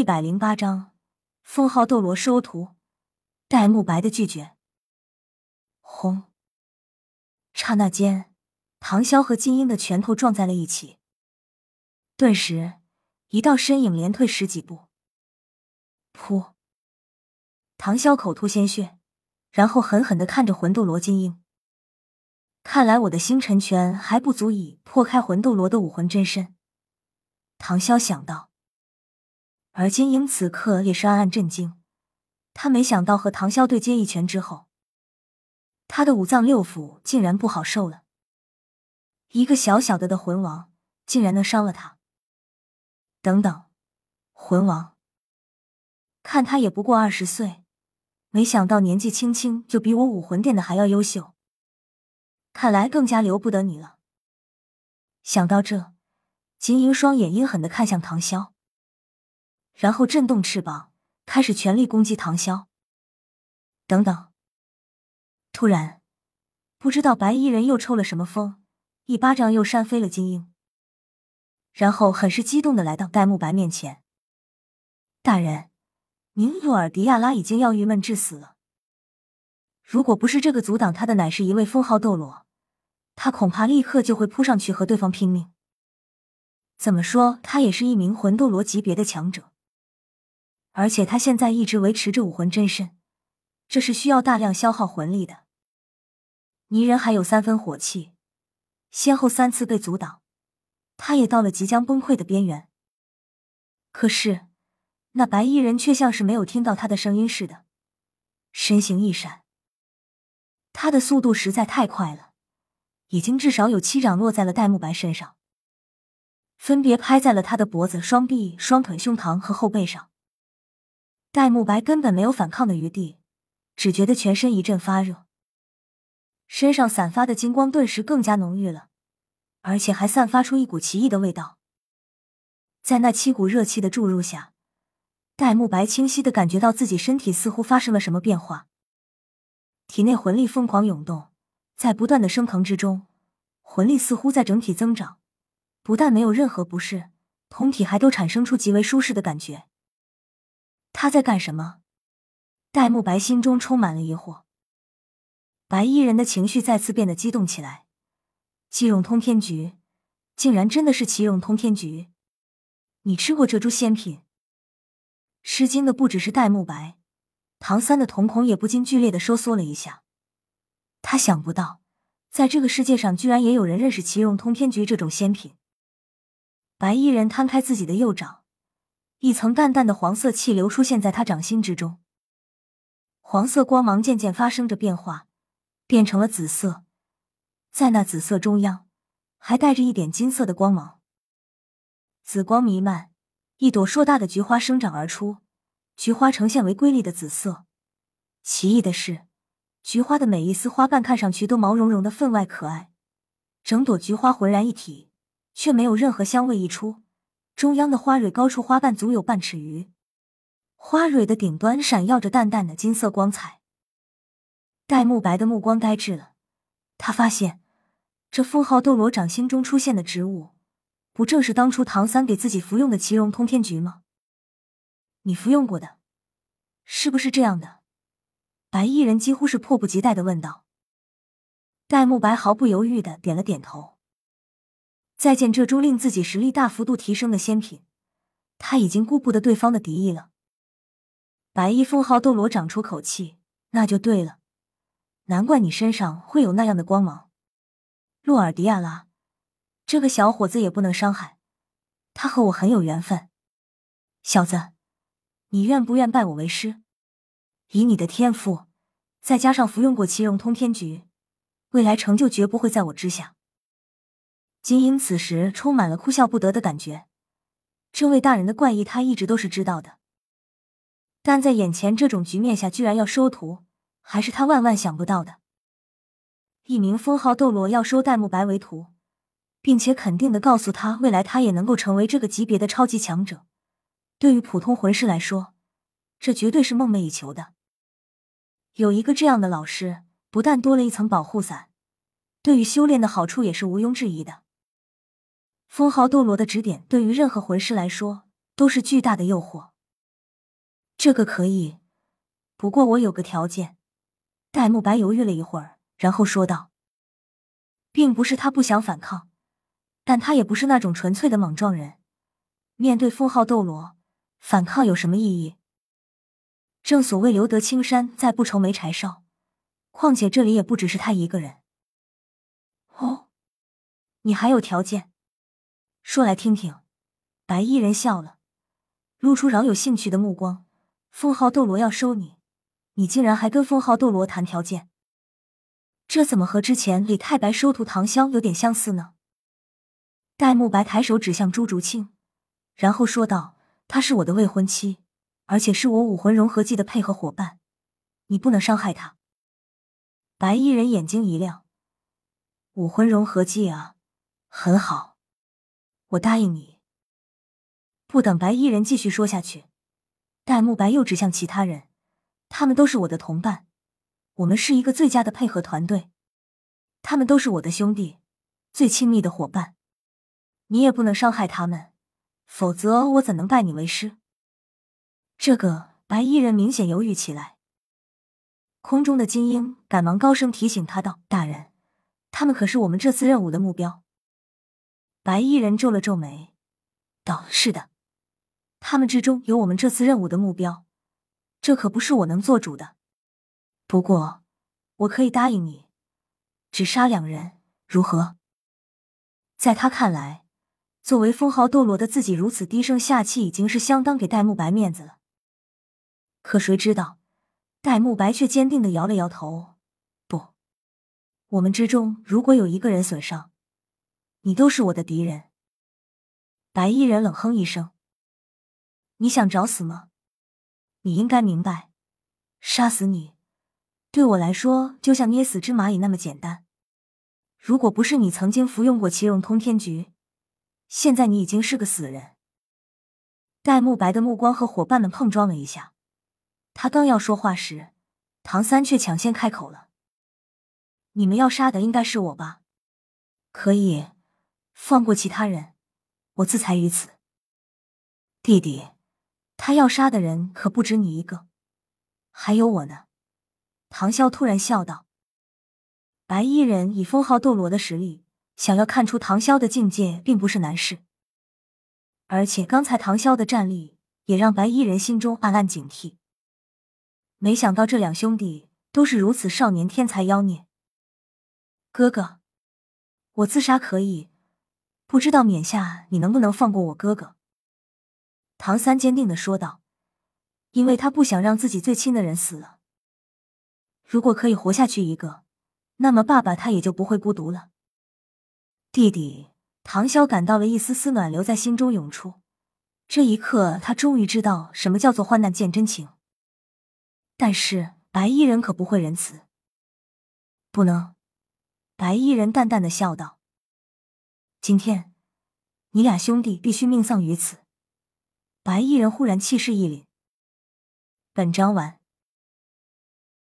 一百零八章，封号斗罗收徒，戴沐白的拒绝。轰！刹那间，唐潇和金英的拳头撞在了一起，顿时，一道身影连退十几步。噗！唐潇口吐鲜血，然后狠狠的看着魂斗罗金英。看来我的星辰拳还不足以破开魂斗罗的武魂真身。唐潇想到。而金英此刻也是暗暗震惊，他没想到和唐潇对接一拳之后，他的五脏六腑竟然不好受了。一个小小的的魂王，竟然能伤了他。等等，魂王，看他也不过二十岁，没想到年纪轻轻就比我武魂殿的还要优秀，看来更加留不得你了。想到这，金英双眼阴狠的看向唐潇。然后震动翅膀，开始全力攻击唐潇。等等！突然，不知道白衣人又抽了什么风，一巴掌又扇飞了金英，然后很是激动的来到戴沐白面前：“大人，您洛尔迪亚拉已经要郁闷致死了。如果不是这个阻挡他的乃是一位封号斗罗，他恐怕立刻就会扑上去和对方拼命。怎么说，他也是一名魂斗罗级别的强者。”而且他现在一直维持着武魂真身，这是需要大量消耗魂力的。泥人还有三分火气，先后三次被阻挡，他也到了即将崩溃的边缘。可是那白衣人却像是没有听到他的声音似的，身形一闪，他的速度实在太快了，已经至少有七掌落在了戴沐白身上，分别拍在了他的脖子、双臂、双腿、胸膛和后背上。戴沐白根本没有反抗的余地，只觉得全身一阵发热，身上散发的金光顿时更加浓郁了，而且还散发出一股奇异的味道。在那七股热气的注入下，戴沐白清晰的感觉到自己身体似乎发生了什么变化，体内魂力疯狂涌动，在不断的升腾之中，魂力似乎在整体增长，不但没有任何不适，同体还都产生出极为舒适的感觉。他在干什么？戴沐白心中充满了疑惑。白衣人的情绪再次变得激动起来。奇荣通天菊，竟然真的是奇荣通天菊！你吃过这株仙品？吃惊的不只是戴沐白，唐三的瞳孔也不禁剧烈的收缩了一下。他想不到，在这个世界上居然也有人认识奇荣通天菊这种仙品。白衣人摊开自己的右掌。一层淡淡的黄色气流出现在他掌心之中，黄色光芒渐渐发生着变化，变成了紫色，在那紫色中央还带着一点金色的光芒，紫光弥漫，一朵硕大的菊花生长而出，菊花呈现为瑰丽的紫色。奇异的是，菊花的每一丝花瓣看上去都毛茸茸的分外可爱，整朵菊花浑然一体，却没有任何香味溢出。中央的花蕊高出花瓣足有半尺余，花蕊的顶端闪耀着淡淡的金色光彩。戴沐白的目光呆滞了，他发现这封号斗罗掌心中出现的植物，不正是当初唐三给自己服用的奇荣通天菊吗？你服用过的，是不是这样的？白衣人几乎是迫不及待的问道。戴沐白毫不犹豫的点了点头。再见这株令自己实力大幅度提升的仙品，他已经顾不得对方的敌意了。白衣封号斗罗长出口气，那就对了，难怪你身上会有那样的光芒。洛尔迪亚拉，这个小伙子也不能伤害，他和我很有缘分。小子，你愿不愿拜我为师？以你的天赋，再加上服用过奇荣通天菊，未来成就绝不会在我之下。金英此时充满了哭笑不得的感觉，这位大人的怪异，他一直都是知道的，但在眼前这种局面下，居然要收徒，还是他万万想不到的。一名封号斗罗要收戴沐白为徒，并且肯定的告诉他，未来他也能够成为这个级别的超级强者。对于普通魂师来说，这绝对是梦寐以求的。有一个这样的老师，不但多了一层保护伞，对于修炼的好处也是毋庸置疑的。封号斗罗的指点，对于任何魂师来说都是巨大的诱惑。这个可以，不过我有个条件。戴沐白犹豫了一会儿，然后说道：“并不是他不想反抗，但他也不是那种纯粹的莽撞人。面对封号斗罗，反抗有什么意义？正所谓留得青山在，不愁没柴烧。况且这里也不只是他一个人。哦，你还有条件？说来听听。”白衣人笑了，露出饶有兴趣的目光。封号斗罗要收你。你竟然还跟封号斗罗谈条件，这怎么和之前李太白收徒唐潇有点相似呢？戴沐白抬手指向朱竹清，然后说道：“她是我的未婚妻，而且是我武魂融合技的配合伙伴，你不能伤害她。”白衣人眼睛一亮：“武魂融合技啊，很好，我答应你。”不等白衣人继续说下去，戴沐白又指向其他人。他们都是我的同伴，我们是一个最佳的配合团队。他们都是我的兄弟，最亲密的伙伴。你也不能伤害他们，否则我怎能拜你为师？这个白衣人明显犹豫起来。空中的金鹰赶忙高声提醒他道：“大人，他们可是我们这次任务的目标。”白衣人皱了皱眉，道：“是的，他们之中有我们这次任务的目标。”这可不是我能做主的，不过我可以答应你，只杀两人，如何？在他看来，作为封号斗罗的自己如此低声下气，已经是相当给戴沐白面子了。可谁知道，戴沐白却坚定的摇了摇头：“不，我们之中如果有一个人损伤，你都是我的敌人。”白衣人冷哼一声：“你想找死吗？”你应该明白，杀死你对我来说就像捏死只蚂蚁那么简单。如果不是你曾经服用过奇荣通天菊，现在你已经是个死人。戴沐白的目光和伙伴们碰撞了一下，他刚要说话时，唐三却抢先开口了：“你们要杀的应该是我吧？可以放过其他人，我自裁于此。”弟弟。他要杀的人可不止你一个，还有我呢。唐潇突然笑道：“白衣人以封号斗罗的实力，想要看出唐潇的境界，并不是难事。而且刚才唐潇的战力，也让白衣人心中暗暗警惕。没想到这两兄弟都是如此少年天才妖孽。哥哥，我自杀可以，不知道冕下你能不能放过我哥哥？”唐三坚定的说道：“因为他不想让自己最亲的人死了。如果可以活下去一个，那么爸爸他也就不会孤独了。”弟弟唐潇感到了一丝丝暖流在心中涌出。这一刻，他终于知道什么叫做患难见真情。但是白衣人可不会仁慈，不能。白衣人淡淡的笑道：“今天，你俩兄弟必须命丧于此。”白衣人忽然气势一凛。本章完。